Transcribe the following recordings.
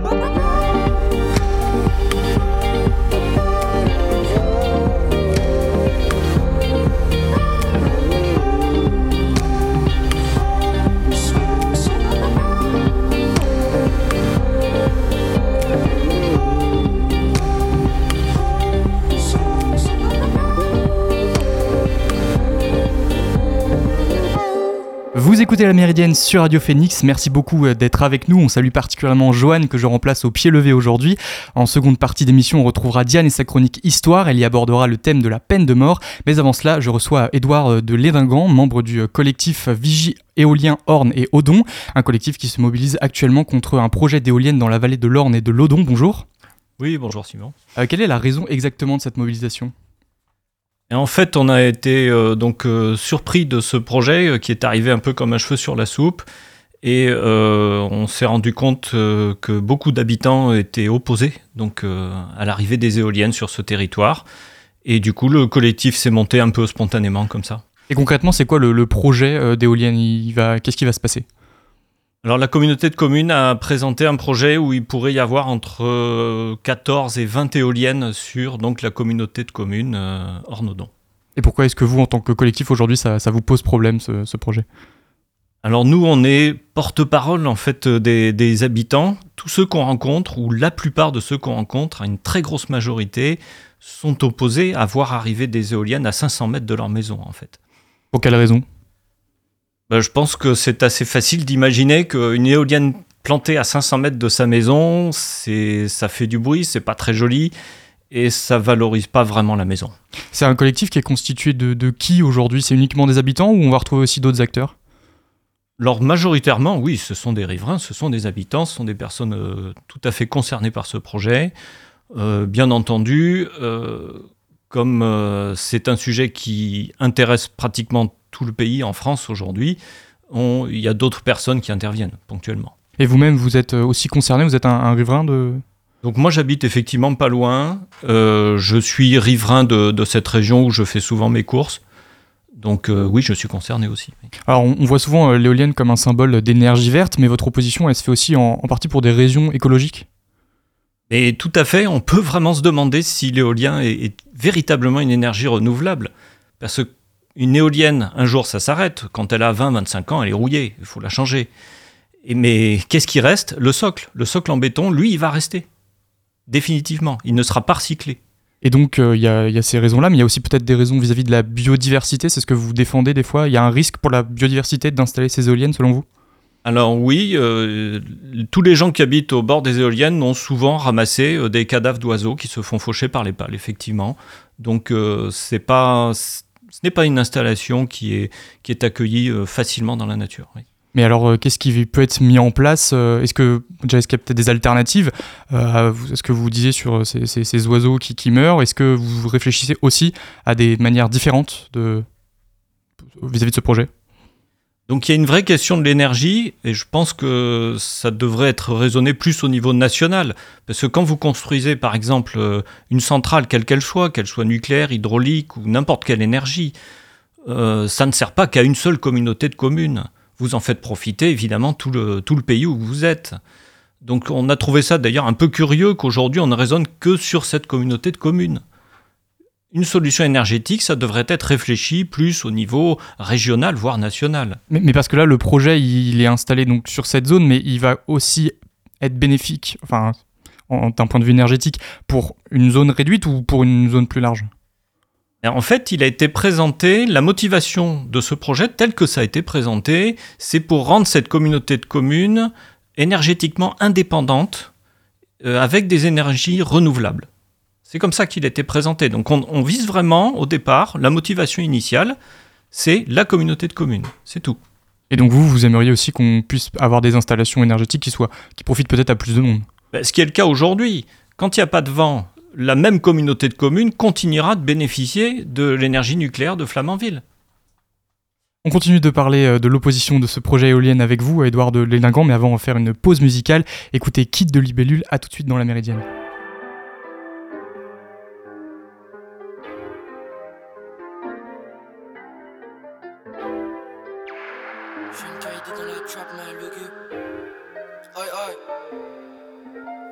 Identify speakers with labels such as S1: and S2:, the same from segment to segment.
S1: Vous écoutez la Méridienne sur Radio Phoenix, merci beaucoup euh, d'être avec nous. On salue particulièrement Joanne que je remplace au pied levé aujourd'hui. En seconde partie d'émission, on retrouvera Diane et sa chronique Histoire. Elle y abordera le thème de la peine de mort. Mais avant cela, je reçois Édouard euh, de Lédingan, membre du euh, collectif Vigie éolien Orne et Odon, un collectif qui se mobilise actuellement contre un projet d'éolienne dans la vallée de l'Orne et de l'Odon. Bonjour.
S2: Oui, bonjour Simon.
S1: quelle est la raison exactement de cette mobilisation?
S2: Et en fait, on a été euh, donc euh, surpris de ce projet euh, qui est arrivé un peu comme un cheveu sur la soupe. Et on s'est rendu compte que beaucoup d'habitants étaient opposés donc, à l'arrivée des éoliennes sur ce territoire. Et du coup, le collectif s'est monté un peu spontanément comme ça.
S1: Et concrètement, c'est quoi le, projet d'éoliennes? Qu'est-ce qui va se passer?
S2: Alors la communauté de communes a présenté un projet où il pourrait y avoir entre 14 euh, et 20 éoliennes sur donc la communauté de communes euh, Ornodon.
S1: Et pourquoi est-ce que vous, en tant que collectif aujourd'hui, ça, vous pose problème ce, projet?
S2: Alors nous, on est porte-parole en fait des, des, habitants. Tous ceux qu'on rencontre, ou la plupart de ceux qu'on rencontre, à une très grosse majorité, sont opposés à voir arriver des éoliennes à 500 mètres de leur maison en fait.
S1: Pour quelle raison?
S2: Bah, je pense que c'est assez facile d'imaginer qu'une éolienne plantée à 500 mètres de sa maison, ça fait du bruit, c'est pas très joli et ça valorise pas vraiment la maison.
S1: C'est un collectif qui est constitué de, qui aujourd'hui? C'est uniquement des habitants ou on va retrouver aussi d'autres acteurs?
S2: Alors majoritairement, oui, ce sont des riverains, ce sont des habitants, ce sont des personnes euh, tout à fait concernées par ce projet. Euh, bien entendu, euh, comme c'est un sujet qui intéresse pratiquement tout le pays, en France aujourd'hui, il y a d'autres personnes qui interviennent ponctuellement.
S1: Et vous-même, vous êtes euh, aussi concerné Vous êtes un, riverain de...
S2: Donc moi j'habite effectivement pas loin. Euh, je suis riverain de, cette région où je fais souvent mes courses. Donc euh, oui, je suis concerné aussi.
S1: Alors on, voit souvent l'éolienne comme un symbole d'énergie verte, mais votre opposition, elle se fait aussi en, partie pour des raisons écologiques?
S2: Et tout à fait, on peut vraiment se demander si l'éolien est, est, véritablement une énergie renouvelable. Parce que une éolienne, un jour, ça s'arrête. Quand elle a 20-25 ans, elle est rouillée. Il faut la changer. Et mais qu'est-ce qui reste? Le socle. Le socle en béton, lui, il va rester. Définitivement. Il ne sera pas recyclé.
S1: Et donc, euh, il y, a ces raisons-là, mais il y a aussi peut-être des raisons vis-à-vis de la biodiversité. C'est ce que vous défendez des fois. Il y a un risque pour la biodiversité d'installer ces éoliennes, selon vous?
S2: Alors oui, euh, tous les gens qui habitent au bord des éoliennes ont souvent ramassé euh, des cadavres d'oiseaux qui se font faucher par les pales, effectivement. Donc c'est pas ce n'est pas une installation qui est, qui est accueillie euh, facilement dans la nature.
S1: Mais alors, euh, qu'est-ce qui peut être mis en place euh, Est-ce que est-ce qu'il y a peut-être des alternatives Est-ce que vous disiez sur ces, ces, oiseaux qui, qui meurent Est-ce que vous réfléchissez aussi à des manières différentes vis-à-vis -vis de ce projet?
S2: Donc il y a une vraie question de l'énergie et je pense que ça devrait être raisonné plus au niveau national. Parce que quand vous construisez par exemple euh, une centrale, quelle qu'elle soit, qu'elle soit nucléaire, hydraulique ou n'importe quelle énergie, euh, ça ne sert pas qu'à une seule communauté de communes. Vous en faites profiter évidemment tout le, tout le pays où vous êtes. Donc on a trouvé ça d'ailleurs un peu curieux qu'aujourd'hui on ne raisonne que sur cette communauté de communes une solution énergétique, ça devrait être réfléchi plus au niveau régional, voire national.
S1: Mais, parce que là, le projet, il est installé donc sur cette zone, mais il va aussi être bénéfique, enfin, d'un point de vue énergétique, pour une zone réduite ou pour une zone plus large?
S2: En fait, il a été présenté, la motivation de ce projet, tel que ça a été présenté, c'est pour rendre cette communauté de communes énergétiquement indépendante euh, avec des énergies renouvelables. C'est comme ça qu'il était présenté. Donc on, vise vraiment, au départ, la motivation initiale, c'est la communauté de communes. C'est tout.
S1: Et donc vous, vous aimeriez aussi qu'on puisse avoir des installations énergétiques qui, soient, qui profitent peut-être à plus de monde?
S2: Ben, Ce qui est le cas aujourd'hui. Quand il n'y a pas de vent, la même communauté de communes continuera de bénéficier de l'énergie nucléaire de Flamanville.
S1: On continue de parler euh, de l'opposition de ce projet éolien avec vous, Edouard de Lélingan, mais avant, on va faire une pause musicale. Écoutez Kit de Libellule, à tout de suite dans la Méridienne.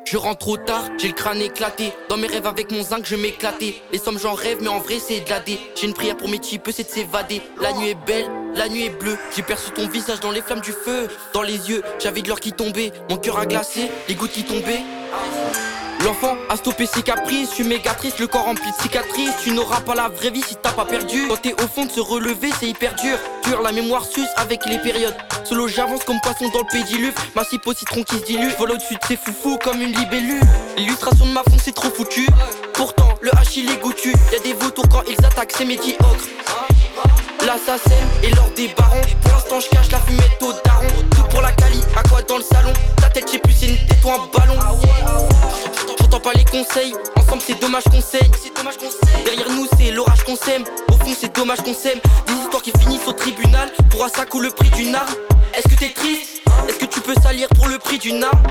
S3: Je rentre trop tard, j'ai le crâne éclaté. Dans mes rêves avec mon zinc, je m'éclatais. Les sommes j'en rêve, mais en vrai c'est de la. J'ai une prière pour mes types, c'est de s'évader. La nuit est belle, la nuit est bleue. J'ai perçu ton visage dans les flammes du feu. Dans les yeux, j'avais de l'or qui tombait. Mon cœur a glacé, les gouttes qui tombaient. L'enfant a stoppé ses caprices, je suis méga triste, le corps rempli de cicatrices. Tu n'auras pas la vraie vie si t'as pas perdu. Quand t'es au fond de se relever, c'est hyper dur. Dur, la mémoire suce avec les périodes. Solo, j'avance comme poisson dans le pédiluve. Ma cipe au citron qui se dilue. Vol au-dessus de ces foufous comme une libellule. L'illustration de ma fond, c'est trop foutu. Pourtant, le H il est goûtu. Y'a des vautours quand ils attaquent, c'est médiocre. L'assassin et l'or des barons. Pour l'instant, je cache la fumette au daron. Pour la cali, à quoi dans le salon Ta tête, j'ai plus, c'est une tête ou un ballon. J'entends pas les conseils, ensemble c'est dommage qu'on saigne. Derrière nous c'est l'orage qu'on sème, au fond c'est dommage qu'on sème. Des histoires qui finissent au tribunal. Pour un sac ou le prix d'une arme. Est-ce que t'es triste? Est-ce que tu peux salir pour le prix d'une arme?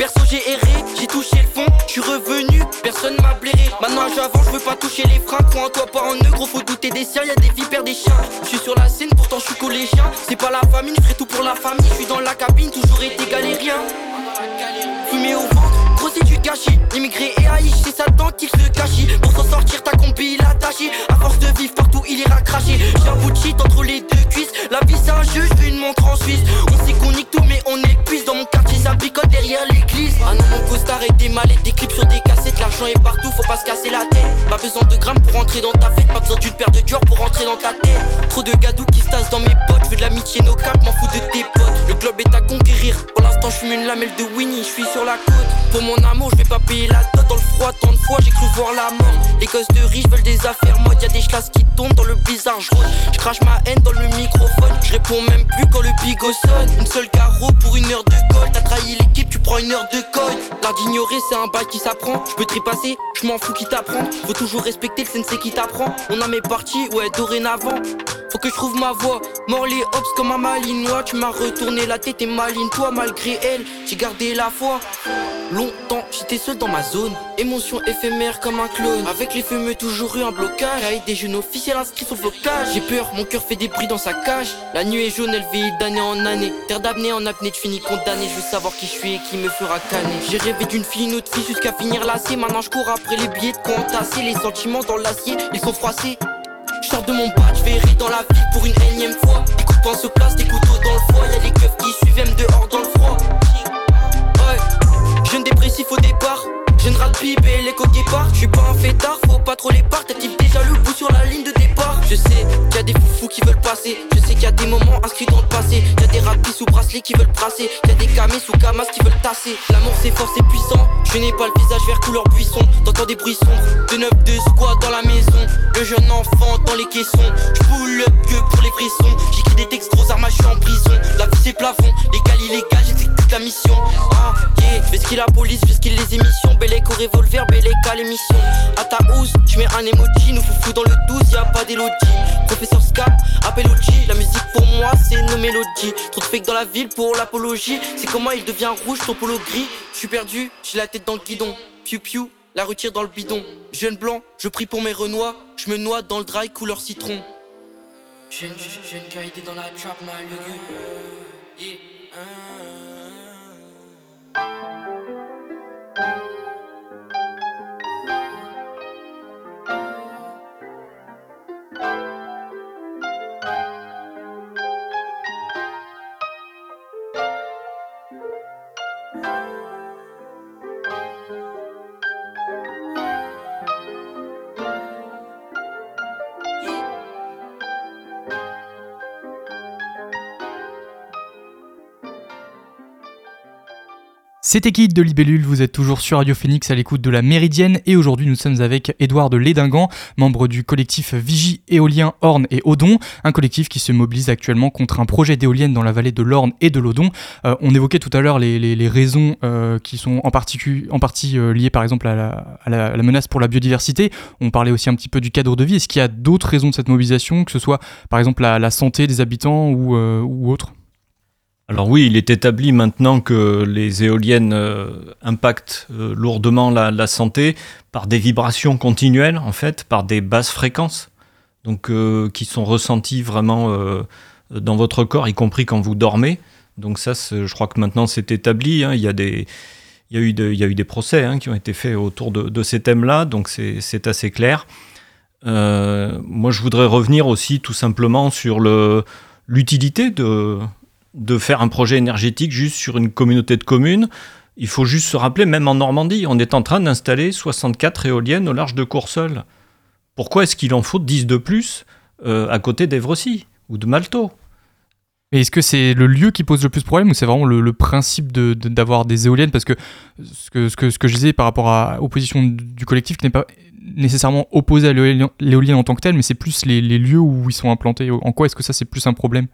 S3: Perso j'ai erré, j'ai touché le fond, je suis revenu, personne m'a blairé. Maintenant j'avance, je veux pas toucher les freins, crois en toi pas en eux, gros faut douter des siens, y'a des vipères, des chiens. Je suis sur la scène, pourtant je suis collégien. C'est pas la famille, je ferai tout pour la famille, je suis dans la cabine, toujours été galérien. Fumé au ventre, gros c'est du gâchis. Immigré et haï, c'est ça et des mallettes, des clips sur des cassettes. L'argent est partout, faut pas se casser la tête. Pas besoin de grammes pour rentrer dans ta fête. Pas besoin d'une paire de Dior pour rentrer dans ta tête. Trop de gadou qui se tassent dans mes potes. Veux de l'amitié, nos capes, m'en fous de tes potes. Le globe est à conquérir. Pour l'instant, je fume une lamelle de Winnie, je suis sur la côte. Pour mon amour, je vais pas payer la dot dans le froid. Tant de fois, j'ai cru voir la mort. Les gosses de riches veulent des affaires mode. Y'a des chlasses qui tombent dans le blizzard. Je je crache ma haine dans le microphone. Je réponds même plus quand le bigot sonne. Une seule carreau pour une heure de colle. T'as trahi l'équipe, tu prends une heure de colle. L'art d'ignorer, c'est un bail qui s'apprend. Je peux trépasser, je m'en fous qui t'apprend. Faut toujours respecter le sensei qui t'apprend. On a mes parties, ouais, dorénavant. Faut que je trouve ma voix. Mort les hops comme un malinois. Tu m'as retourné la tête et maline toi malgré elle. J'ai gardé la foi. Longtemps, j'étais seul dans ma zone. Émotion éphémère comme un clone. Avec les fumeux, toujours eu un blocage. Avec des jeunes officiels inscrits sur le blocage. J'ai peur, mon cœur fait des bruits dans sa cage. La nuit est jaune, elle vieillit d'année en année. Terre d'apnée en apnée, tu finis condamné. Je veux savoir qui je suis et qui me fera canner. J'ai rêvé d'une fille, une autre fille jusqu'à finir lassée. Maintenant, je cours après les billets de entasser. Les sentiments dans l'acier, ils sont froissés. Je sors de mon badge, vais dans la ville pour une énième fois. Des coups de poing se placent, des couteaux dans le foie. Y'a les keufs qui suivent M dehors dans le froid. Ouais, jeune dépressif au départ. Jeune rat de pipe et l'écho départ. Je suis pas un fêtard, faut pas trop les parts. T'as-t-il déjà le bout sur la ligne de départ Je sais qu'il y a des foufous qui veulent passer. Je sais qu'il y a des moments inscrits dans le passé. Y a des rapis sous bracelet qui veulent brasser. Y a des camés sous camas qui veulent tasser. L'amour c'est fort, c'est puissant. Je n'ai pas le visage vert couleur buisson. T'entends des bruits sombres. De neuf de squat dans la maison. Le jeune enfant dans les caissons. Pull up que pour les frissons. J'écris des textes gros armes, je suis en prison. La vie c'est plafond. Légal, illégal, j'exécute la mission. Ah, yeah. Fais ce qu'il la police, fais ce qu'il les émissions. Bellec au revolver, Bellec à l'émission. À ta housse, je mets un emoji. Nous foufou dans le 12, y a pas d'élodie. Professeur Scap, appel OG. La musique pour moi, c'est nos mélodies. Trop de fake dans la ville pour l'apologie. C'est comment il devient rouge, ton polo gris. Je suis perdu, j'ai la tête dans le guidon. Piu piu, la retire dans le bidon. Jeune blanc, je prie pour mes renois. Je me noie dans le dry couleur citron. Jeune, jeune, jeune dans la trap, mal
S1: C'était Kid de Libellule, vous êtes toujours sur Radio Phoenix à l'écoute de la Méridienne et aujourd'hui nous sommes avec Édouard de Lédingan, membre du collectif Vigie éolien Orne et Odon, un collectif qui se mobilise actuellement contre un projet d'éolienne dans la vallée de l'Orne et de l'Odon. Euh, on évoquait tout à l'heure les, raisons euh, qui sont en, partie euh, liées par exemple à la, menace pour la biodiversité. On parlait aussi un petit peu du cadre de vie. Est-ce qu'il y a d'autres raisons de cette mobilisation, que ce soit par exemple la, santé des habitants ou, ou autre
S2: alors oui, il est établi maintenant que les éoliennes euh, impactent euh, lourdement la, santé par des vibrations continuelles, en fait, par des basses fréquences, donc euh, qui sont ressenties vraiment dans votre corps, y compris quand vous dormez. Donc ça, je crois que maintenant c'est établi. Il y a eu des procès hein, qui ont été faits autour de, ces thèmes-là, donc c'est assez clair. moi, je voudrais revenir aussi tout simplement sur l'utilité de, de faire un projet énergétique juste sur une communauté de communes. Il faut juste se rappeler, même en Normandie, on est en train d'installer 64 éoliennes au large de Courseul. Pourquoi est-ce qu'il en faut 10 de plus euh, à côté d'Evrecy ou de Malto
S1: est-ce que c'est le lieu qui pose le plus de problème ou c'est vraiment le, principe d'avoir des éoliennes? Parce que ce, que je disais par rapport à l'opposition du collectif n'est pas nécessairement opposé à l'éolienne en tant que telle, mais c'est plus les, lieux où ils sont implantés. En quoi est-ce que ça c'est plus un problème?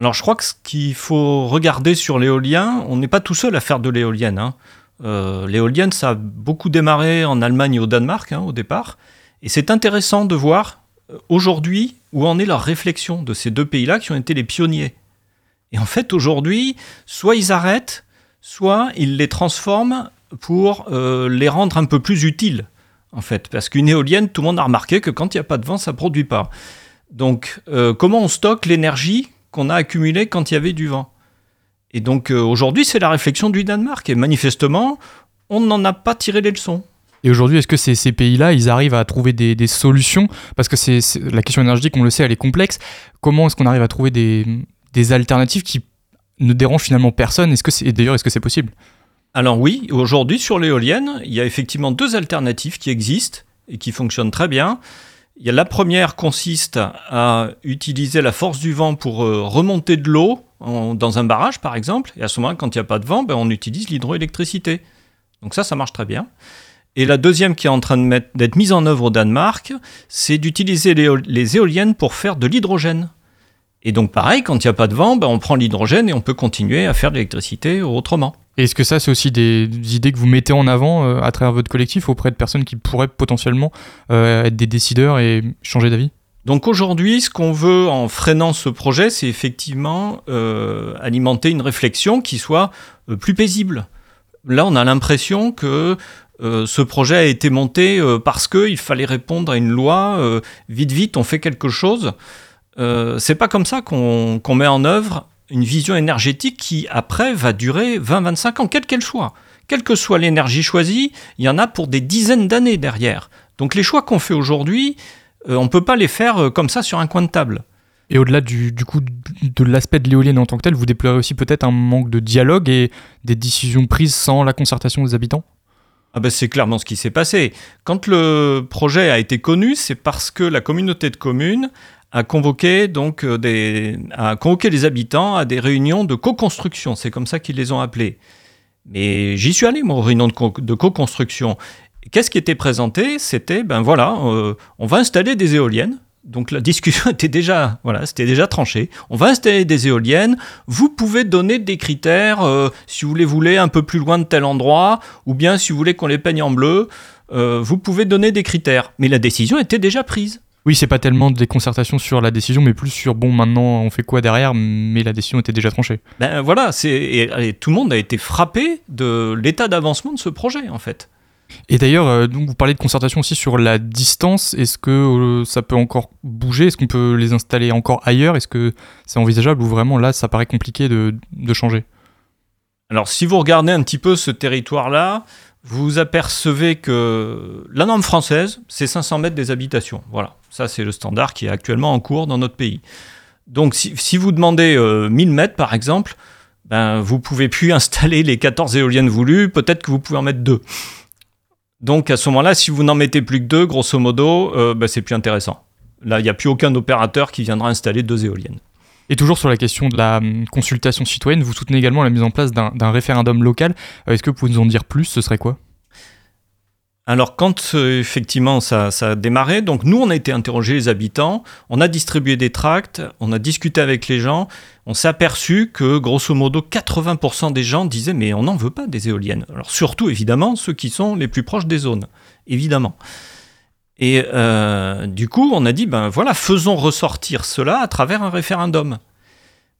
S2: Alors je crois que ce qu'il faut regarder sur l'éolien, on n'est pas tout seul à faire de l'éolienne. Hein. Euh, l'éolienne, ça a beaucoup démarré en Allemagne et au Danemark hein, au départ. Et c'est intéressant de voir euh, aujourd'hui où en est la réflexion de ces deux pays-là qui ont été les pionniers. Et en fait, aujourd'hui, soit ils arrêtent, soit ils les transforment pour euh, les rendre un peu plus utiles. En fait, parce qu'une éolienne, tout le monde a remarqué que quand il n'y a pas de vent, ça ne produit pas. Donc, comment on stocke l'énergie qu'on a accumulé quand il y avait du vent. Et donc euh, aujourd'hui, c'est la réflexion du Danemark. Et manifestement, on n'en a pas tiré les leçons.
S1: Et aujourd'hui, est-ce que ces, ces pays-là, ils arrivent à trouver des, solutions? Parce que c'est la question énergétique, on le sait, elle est complexe. Comment est-ce qu'on arrive à trouver des, alternatives qui ne dérangent finalement personne? Est-ce que c'est d'ailleurs est-ce que c'est possible?
S2: Alors oui, aujourd'hui sur l'éolienne, il y a effectivement deux alternatives qui existent et qui fonctionnent très bien la première consiste à utiliser la force du vent pour euh, remonter de l'eau dans un barrage, par exemple. Et à ce moment-là, quand il n'y a pas de vent, ben, on utilise l'hydroélectricité. Donc ça, ça marche très bien. Et la deuxième qui est en train d'être mise en œuvre au Danemark, c'est d'utiliser les, éoliennes pour faire de l'hydrogène. Et donc pareil, quand il n'y a pas de vent, ben, on prend l'hydrogène et on peut continuer à faire de l'électricité autrement.
S1: Est-ce que ça, c'est aussi des, idées que vous mettez en avant euh, à travers votre collectif auprès de personnes qui pourraient potentiellement euh, être des décideurs et changer d'avis?
S2: Donc aujourd'hui, ce qu'on veut en freinant ce projet, c'est effectivement euh, alimenter une réflexion qui soit plus paisible. Là, on a l'impression que ce projet a été monté parce qu'il fallait répondre à une loi. vite, vite, on fait quelque chose. C'est pas comme ça qu'on met en œuvre une vision énergétique qui, après, va durer 20-25 ans, quelle qu'elle soit. Quelle que soit l'énergie choisie, il y en a pour des dizaines d'années derrière. Donc les choix qu'on fait aujourd'hui, euh, on ne peut pas les faire euh, comme ça sur un coin de table.
S1: Et au-delà du, coup de l'aspect de l'éolienne en tant que tel, vous déplorez aussi peut-être un manque de dialogue et des décisions prises sans la concertation des habitants?
S2: Ah ben c'est clairement ce qui s'est passé. Quand le projet a été connu, c'est parce que la communauté de communes a convoqué donc euh, des, les habitants à des réunions de co-construction. C'est comme ça qu'ils les ont appelées. Mais j'y suis allé, moi, aux réunions de, co-construction. Qu'est-ce qui était présenté? C'était, ben voilà, euh, on va installer des éoliennes. Donc la discussion était déjà, voilà, c'était déjà tranché. On va installer des éoliennes. Vous pouvez donner des critères, euh, si vous les voulez un peu plus loin de tel endroit, ou bien si vous voulez qu'on les peigne en bleu, vous pouvez donner des critères. Mais la décision était déjà prise.
S1: Oui, c'est pas tellement des concertations sur la décision, mais plus sur bon, maintenant on fait quoi derrière, mais la décision était déjà tranchée.
S2: Ben voilà, c'est et, tout le monde a été frappé de l'état d'avancement de ce projet en fait.
S1: Et d'ailleurs, euh, donc vous parlez de concertation aussi sur la distance. Est-ce que euh, ça peut encore bouger? Est-ce qu'on peut les installer encore ailleurs? Est-ce que c'est envisageable ou vraiment là, ça paraît compliqué de, de changer?
S2: Alors, si vous regardez un petit peu ce territoire-là, vous apercevez que la norme française, c'est 500 mètres des habitations. Voilà, ça c'est le standard qui est actuellement en cours dans notre pays. Donc si, vous demandez 1000 euh, mètres par exemple, ben, vous pouvez plus installer les 14 éoliennes voulues, peut-être que vous pouvez en mettre deux. Donc à ce moment-là, si vous n'en mettez plus que deux, grosso modo, euh, ben, c'est plus intéressant. Là, il n'y a plus aucun opérateur qui viendra installer deux éoliennes.
S1: Et toujours sur la question de la hum, consultation citoyenne, vous soutenez également la mise en place d'un référendum local. Euh, est-ce que vous pouvez nous en dire plus? Ce serait quoi?
S2: Alors quand euh, effectivement ça, a démarré, donc nous on a été interroger les habitants, on a distribué des tracts, on a discuté avec les gens, on s'est aperçu que grosso modo 80% des gens disaient mais on n'en veut pas des éoliennes. Alors surtout évidemment ceux qui sont les plus proches des zones, évidemment. Et euh, du coup, on a dit, ben voilà, faisons ressortir cela à travers un référendum.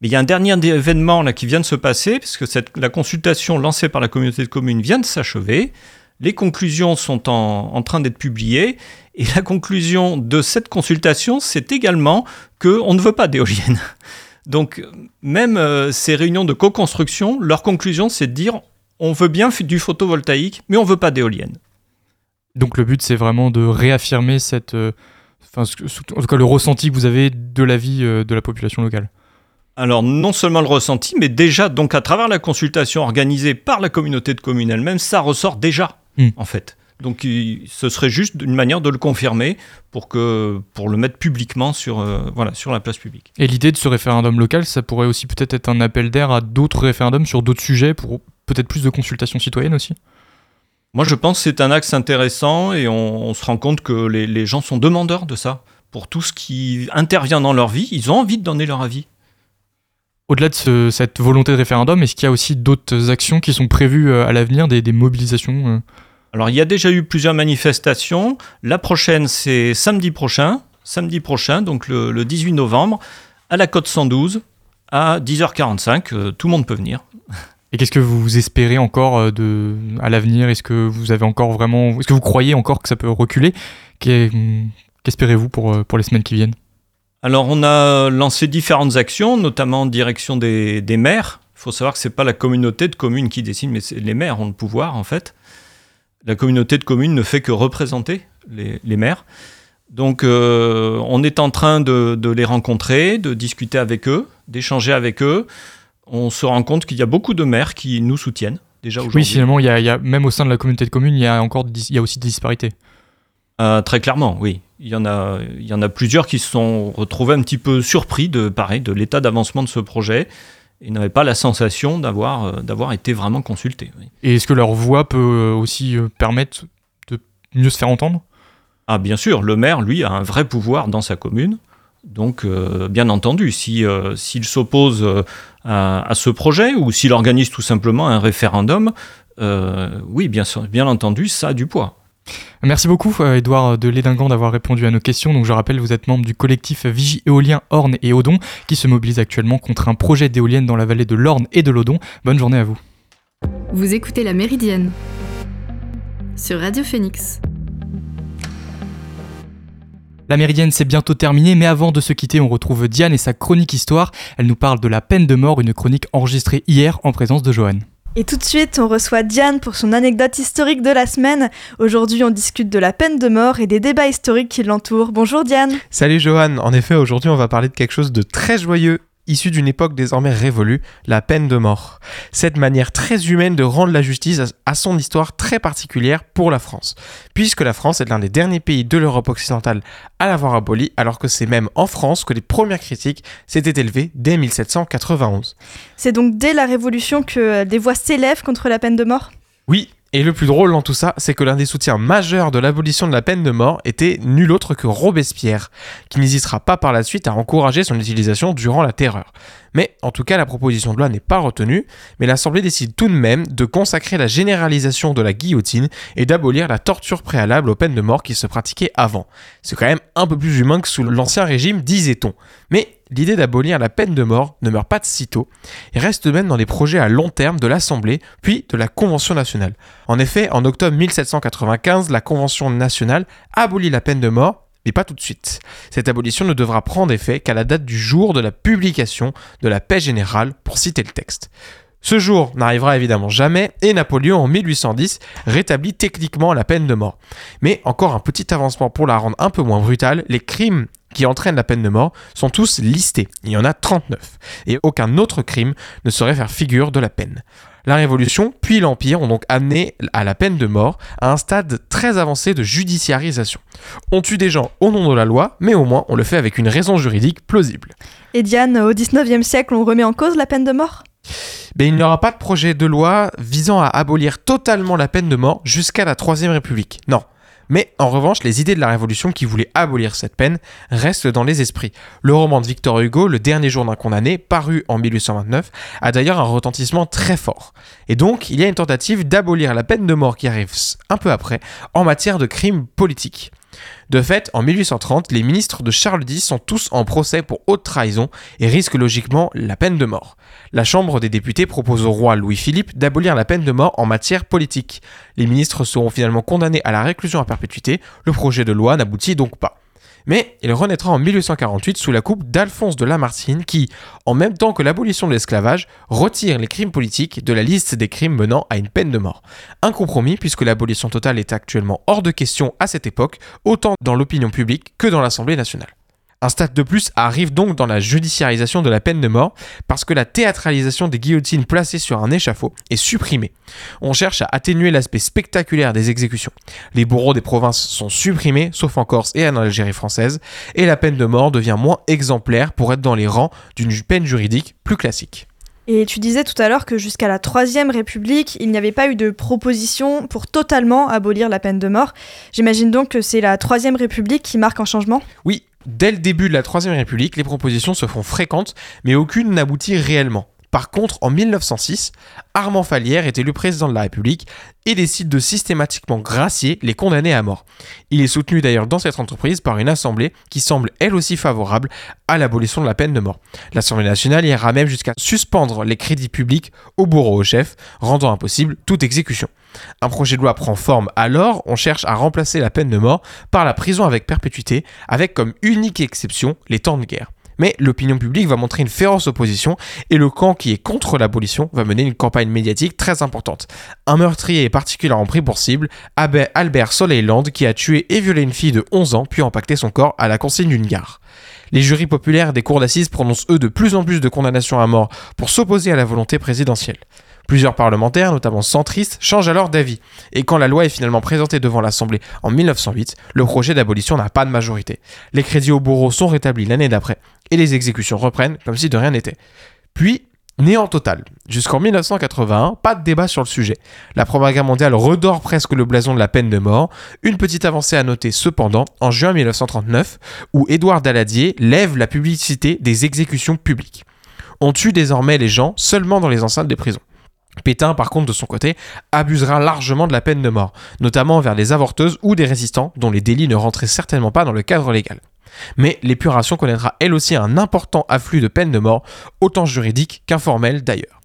S2: Mais il y a un dernier événement là qui vient de se passer, puisque la consultation lancée par la communauté de communes vient de s'achever. Les conclusions sont en, train d'être publiées. Et la conclusion de cette consultation, c'est également qu'on ne veut pas d'éoliennes. Donc, même euh, ces réunions de co-construction, leur conclusion, c'est de dire on veut bien du photovoltaïque, mais on veut pas d'éolienne.
S1: Donc le but, c'est vraiment de réaffirmer cette, euh, en tout cas le ressenti que vous avez de la vie euh, de la population locale.
S2: Alors non seulement le ressenti, mais déjà, donc à travers la consultation organisée par la communauté de communes elle-même, ça ressort déjà, hmm. en fait. Donc ce serait juste une manière de le confirmer pour, que, pour le mettre publiquement sur, euh, voilà, sur la place publique.
S1: Et l'idée de ce référendum local, ça pourrait aussi peut-être être un appel d'air à d'autres référendums sur d'autres sujets pour peut-être plus de consultation citoyenne aussi?
S2: Moi je pense que c'est un axe intéressant et on, se rend compte que les, les gens sont demandeurs de ça. Pour tout ce qui intervient dans leur vie, ils ont envie de donner leur avis.
S1: Au-delà de cette volonté de référendum, est-ce qu'il y a aussi d'autres actions qui sont prévues euh, à l'avenir, des, mobilisations euh
S2: Alors il y a déjà eu plusieurs manifestations. La prochaine, c'est samedi prochain, samedi prochain, donc le, 18 novembre, à la Côte 112, à 10h45. Euh, tout le monde peut venir.
S1: Et qu'est-ce que vous espérez encore de, à l'avenir? Est-ce que vous avez encore vraiment, est-ce que vous croyez encore que ça peut reculer? Qu'espérez-vous pour, pour les semaines qui viennent?
S2: Alors on a lancé différentes actions, notamment en direction des, maires. Il faut savoir que ce n'est pas la communauté de communes qui décide, mais les maires ont le pouvoir en fait. La communauté de communes ne fait que représenter les, maires. Donc euh, on est en train de, les rencontrer, de discuter avec eux, d'échanger avec eux. On se rend compte qu'il y a beaucoup de maires qui nous soutiennent déjà aujourd'hui.
S1: Oui, finalement, il y, a, même au sein de la communauté de communes, il y a encore il y a aussi des disparités.
S2: Euh, très clairement, oui il y, en a, il y en a plusieurs qui se sont retrouvés un petit peu surpris de, pareil, de l'état d'avancement de ce projet et n'avaient pas la sensation d'avoir, euh, d'avoir été vraiment consultés.
S1: Et est-ce que leur voix peut euh, aussi permettre de mieux se faire entendre?
S2: Ah bien sûr, le maire, lui, a un vrai pouvoir dans sa commune. Donc, bien entendu, si, s'il s'oppose à, ce projet ou s'il organise tout simplement un référendum, oui, bien, bien entendu, ça a du poids.
S1: Merci beaucoup, Edouard euh, de Lédingan, d'avoir répondu à nos questions. Donc, je rappelle, vous êtes membre du collectif Vigie éolien Orne et Odon, qui se mobilise actuellement contre un projet d'éolienne dans la vallée de l'Orne et de l'Odon. Bonne journée à vous.
S4: Vous écoutez La Méridienne sur Radio Phoenix.
S1: La Méridienne, c'est bientôt terminé, mais avant de se quitter, on retrouve Diane et sa chronique histoire. Elle nous parle de la peine de mort, une chronique enregistrée hier en présence de Johan.
S5: Et tout de suite, on reçoit Diane pour son anecdote historique de la semaine. Aujourd'hui, on discute de la peine de mort et des débats historiques qui l'entourent. Bonjour Diane.
S6: Salut Johan. En effet, aujourd'hui, on va parler de quelque chose de très joyeux issu d'une époque désormais révolue, la peine de mort. Cette manière très humaine de rendre la justice a son histoire très particulière pour la France, puisque la France est l'un des derniers pays de l'Europe occidentale à l'avoir abolie, alors que c'est même en France que les premières critiques s'étaient élevées dès 1791.
S5: C'est donc dès la Révolution que des voix s'élèvent contre la peine de mort?
S6: Oui, et le plus drôle dans tout ça, c'est que l'un des soutiens majeurs de l'abolition de la peine de mort était nul autre que Robespierre, qui n'hésitera pas par la suite à encourager son utilisation durant la Terreur. Mais en tout cas, la proposition de loi n'est pas retenue, mais l'Assemblée décide tout de même de consacrer la généralisation de la guillotine et d'abolir la torture préalable aux peines de mort qui se pratiquaient avant. C'est quand même un peu plus humain que sous l'Ancien Régime, disait-on. Mais l'idée d'abolir la peine de mort ne meurt pas de sitôt et reste même dans les projets à long terme de l'Assemblée puis de la Convention nationale. En effet, en octobre 1795, la Convention nationale abolit la peine de mort mais pas tout de suite. Cette abolition ne devra prendre effet qu'à la date du jour de la publication de la paix générale, pour citer le texte. Ce jour n'arrivera évidemment jamais et Napoléon en 1810 rétablit techniquement la peine de mort. Mais encore un petit avancement pour la rendre un peu moins brutale, les crimes qui entraînent la peine de mort sont tous listés. Il y en a 39. Et aucun autre crime ne saurait faire figure de la peine. La Révolution puis l'Empire ont donc amené à la peine de mort à un stade très avancé de judiciarisation. On tue des gens au nom de la loi, mais au moins on le fait avec une raison juridique plausible.
S5: Et Diane, au 19e siècle, on remet en cause la peine de mort?
S6: Ben, il n'y aura pas de projet de loi visant à abolir totalement la peine de mort jusqu'à la Troisième République. Non, mais en revanche, les idées de la Révolution qui voulaient abolir cette peine restent dans les esprits. Le roman de Victor Hugo, Le dernier jour d'un condamné, paru en 1829, a d'ailleurs un retentissement très fort. Et donc, il y a une tentative d'abolir la peine de mort qui arrive un peu après en matière de crimes politiques. De fait, en 1830, les ministres de Charles X sont tous en procès pour haute trahison et risquent logiquement la peine de mort. La Chambre des députés propose au roi Louis-Philippe d'abolir la peine de mort en matière politique. Les ministres seront finalement condamnés à la réclusion à perpétuité, le projet de loi n'aboutit donc pas. Mais il renaîtra en 1848 sous la coupe d'Alphonse de Lamartine qui, en même temps que l'abolition de l'esclavage, retire les crimes politiques de la liste des crimes menant à une peine de mort. Un compromis puisque l'abolition totale est actuellement hors de question à cette époque, autant dans l'opinion publique que dans l'Assemblée nationale. Un stade de plus arrive donc dans la judiciarisation de la peine de mort parce que la théâtralisation des guillotines placées sur un échafaud est supprimée. On cherche à atténuer l'aspect spectaculaire des exécutions. Les bourreaux des provinces sont supprimés, sauf en Corse et en Algérie française, et la peine de mort devient moins exemplaire pour être dans les rangs d'une peine juridique plus classique.
S5: Et tu disais tout à l'heure que jusqu'à la Troisième République, il n'y avait pas eu de proposition pour totalement abolir la peine de mort. J'imagine donc que c'est la Troisième République qui marque un changement?
S6: Oui, Dès le début de la Troisième République, les propositions se font fréquentes, mais aucune n'aboutit réellement. Par contre, en 1906, Armand Falière est élu président de la République et décide de systématiquement gracier les condamnés à mort. Il est soutenu d'ailleurs dans cette entreprise par une assemblée qui semble elle aussi favorable à l'abolition de la peine de mort. L'Assemblée nationale ira même jusqu'à suspendre les crédits publics au bourreau au chef, rendant impossible toute exécution. Un projet de loi prend forme alors, on cherche à remplacer la peine de mort par la prison avec perpétuité, avec comme unique exception les temps de guerre. Mais l'opinion publique va montrer une féroce opposition et le camp qui est contre l'abolition va mener une campagne médiatique très importante. Un meurtrier est particulièrement pris pour cible, Albert Soleiland, qui a tué et violé une fille de 11 ans puis empaqueté son corps à la consigne d'une gare. Les jurys populaires des cours d'assises prononcent eux de plus en plus de condamnations à mort pour s'opposer à la volonté présidentielle. Plusieurs parlementaires, notamment centristes, changent alors d'avis. Et quand la loi est finalement présentée devant l'Assemblée en 1908, le projet d'abolition n'a pas de majorité. Les crédits au bourreau sont rétablis l'année d'après, et les exécutions reprennent comme si de rien n'était. Puis, néant total. Jusqu'en 1981, pas de débat sur le sujet. La Première Guerre mondiale redore presque le blason de la peine de mort. Une petite avancée à noter cependant en juin 1939, où Édouard Daladier lève la publicité des exécutions publiques. On tue désormais les gens seulement dans les enceintes des prisons. Pétain, par contre, de son côté, abusera largement de la peine de mort, notamment vers les avorteuses ou des résistants dont les délits ne rentraient certainement pas dans le cadre légal. Mais l'épuration connaîtra elle aussi un important afflux de peine de mort, autant juridique qu'informel d'ailleurs.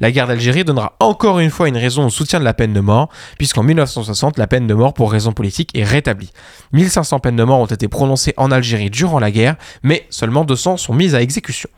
S6: La guerre d'Algérie donnera encore une fois une raison au soutien de la peine de mort, puisqu'en 1960, la peine de mort pour raison politique est rétablie. 1500 peines de mort ont été prononcées en Algérie durant la guerre, mais seulement 200 sont mises à exécution.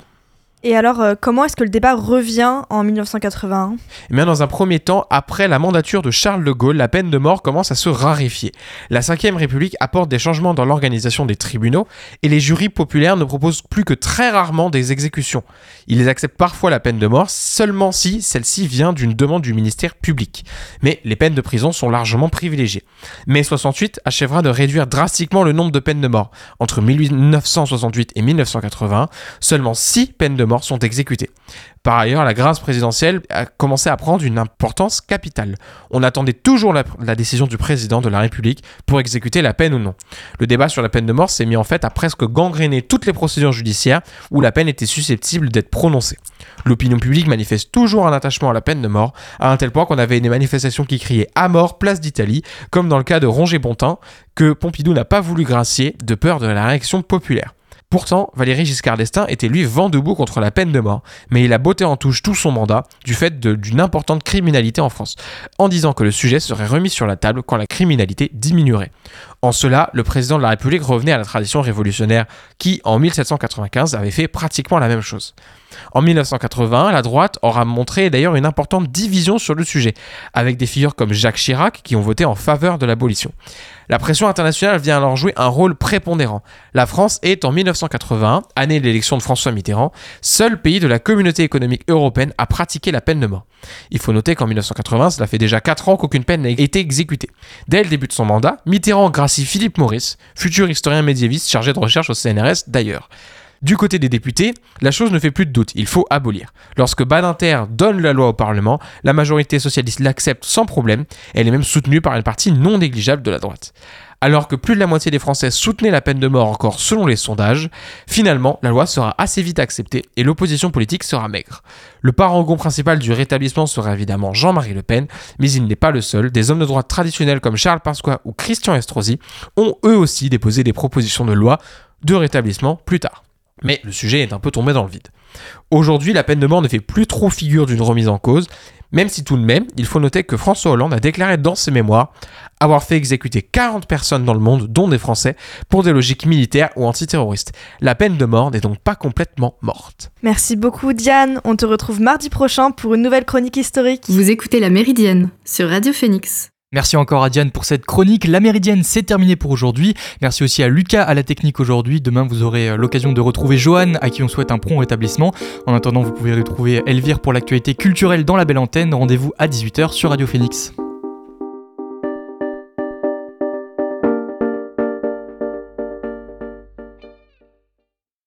S5: Et alors, euh, comment est-ce que le débat revient en 1981
S6: Eh bien, dans un premier temps, après la mandature de Charles de Gaulle, la peine de mort commence à se raréfier. La Ve République apporte des changements dans l'organisation des tribunaux et les jurys populaires ne proposent plus que très rarement des exécutions. Ils acceptent parfois la peine de mort seulement si celle-ci vient d'une demande du ministère public. Mais les peines de prison sont largement privilégiées. Mai 68 achèvera de réduire drastiquement le nombre de peines de mort. Entre 1968 et 1980, seulement 6 peines de sont exécutés. Par ailleurs, la grâce présidentielle a commencé à prendre une importance capitale. On attendait toujours la, décision du président de la République pour exécuter la peine ou non. Le débat sur la peine de mort s'est mis en fait à presque gangréner toutes les procédures judiciaires où la peine était susceptible d'être prononcée. L'opinion publique manifeste toujours un attachement à la peine de mort, à un tel point qu'on avait des manifestations qui criaient à mort, place d'Italie, comme dans le cas de Roger-Bontin, que Pompidou n'a pas voulu gracier de peur de la réaction populaire. Pourtant, Valéry Giscard d'Estaing était lui vent debout contre la peine de mort, mais il a botté en touche tout son mandat du fait d'une importante criminalité en France, en disant que le sujet serait remis sur la table quand la criminalité diminuerait. En cela, le président de la République revenait à la tradition révolutionnaire qui, en 1795, avait fait pratiquement la même chose. En 1980, la droite aura montré d'ailleurs une importante division sur le sujet, avec des figures comme Jacques Chirac qui ont voté en faveur de l'abolition. La pression internationale vient alors jouer un rôle prépondérant. La France est en 1981, année de l'élection de François Mitterrand, seul pays de la communauté économique européenne à pratiquer la peine de mort. Il faut noter qu'en 1980, cela fait déjà 4 ans qu'aucune peine n'a été exécutée. Dès le début de son mandat, Mitterrand gracie Philippe Maurice, futur historien médiéviste chargé de recherche au CNRS d'ailleurs. Du côté des députés, la chose ne fait plus de doute, il faut abolir. Lorsque Badinter donne la loi au Parlement, la majorité socialiste l'accepte sans problème, elle est même soutenue par une partie non négligeable de la droite. Alors que plus de la moitié des Français soutenaient la peine de mort encore selon les sondages, finalement la loi sera assez vite acceptée et l'opposition politique sera maigre. Le parangon principal du rétablissement sera évidemment Jean-Marie Le Pen, mais il n'est pas le seul. Des hommes de droite traditionnels comme Charles Pasqua ou Christian Estrosi ont eux aussi déposé des propositions de loi de rétablissement plus tard. Mais le sujet est un peu tombé dans le vide. Aujourd'hui, la peine de mort ne fait plus trop figure d'une remise en cause, même si tout de même, il faut noter que François Hollande a déclaré dans ses mémoires avoir fait exécuter 40 personnes dans le monde, dont des Français, pour des logiques militaires ou antiterroristes. La peine de mort n'est donc pas complètement morte.
S5: Merci beaucoup Diane, on te retrouve mardi prochain pour une nouvelle chronique historique.
S4: Vous écoutez La Méridienne sur Radio Phoenix.
S1: Merci encore à Diane pour cette chronique. La Méridienne, c'est terminé pour aujourd'hui. Merci aussi à Lucas à la technique aujourd'hui. Demain, vous aurez euh, l'occasion de retrouver Johan, à qui on souhaite un prompt rétablissement. En attendant, vous pouvez retrouver Elvire pour l'actualité culturelle dans la belle antenne. Rendez-vous à 18h sur Radio Phoenix.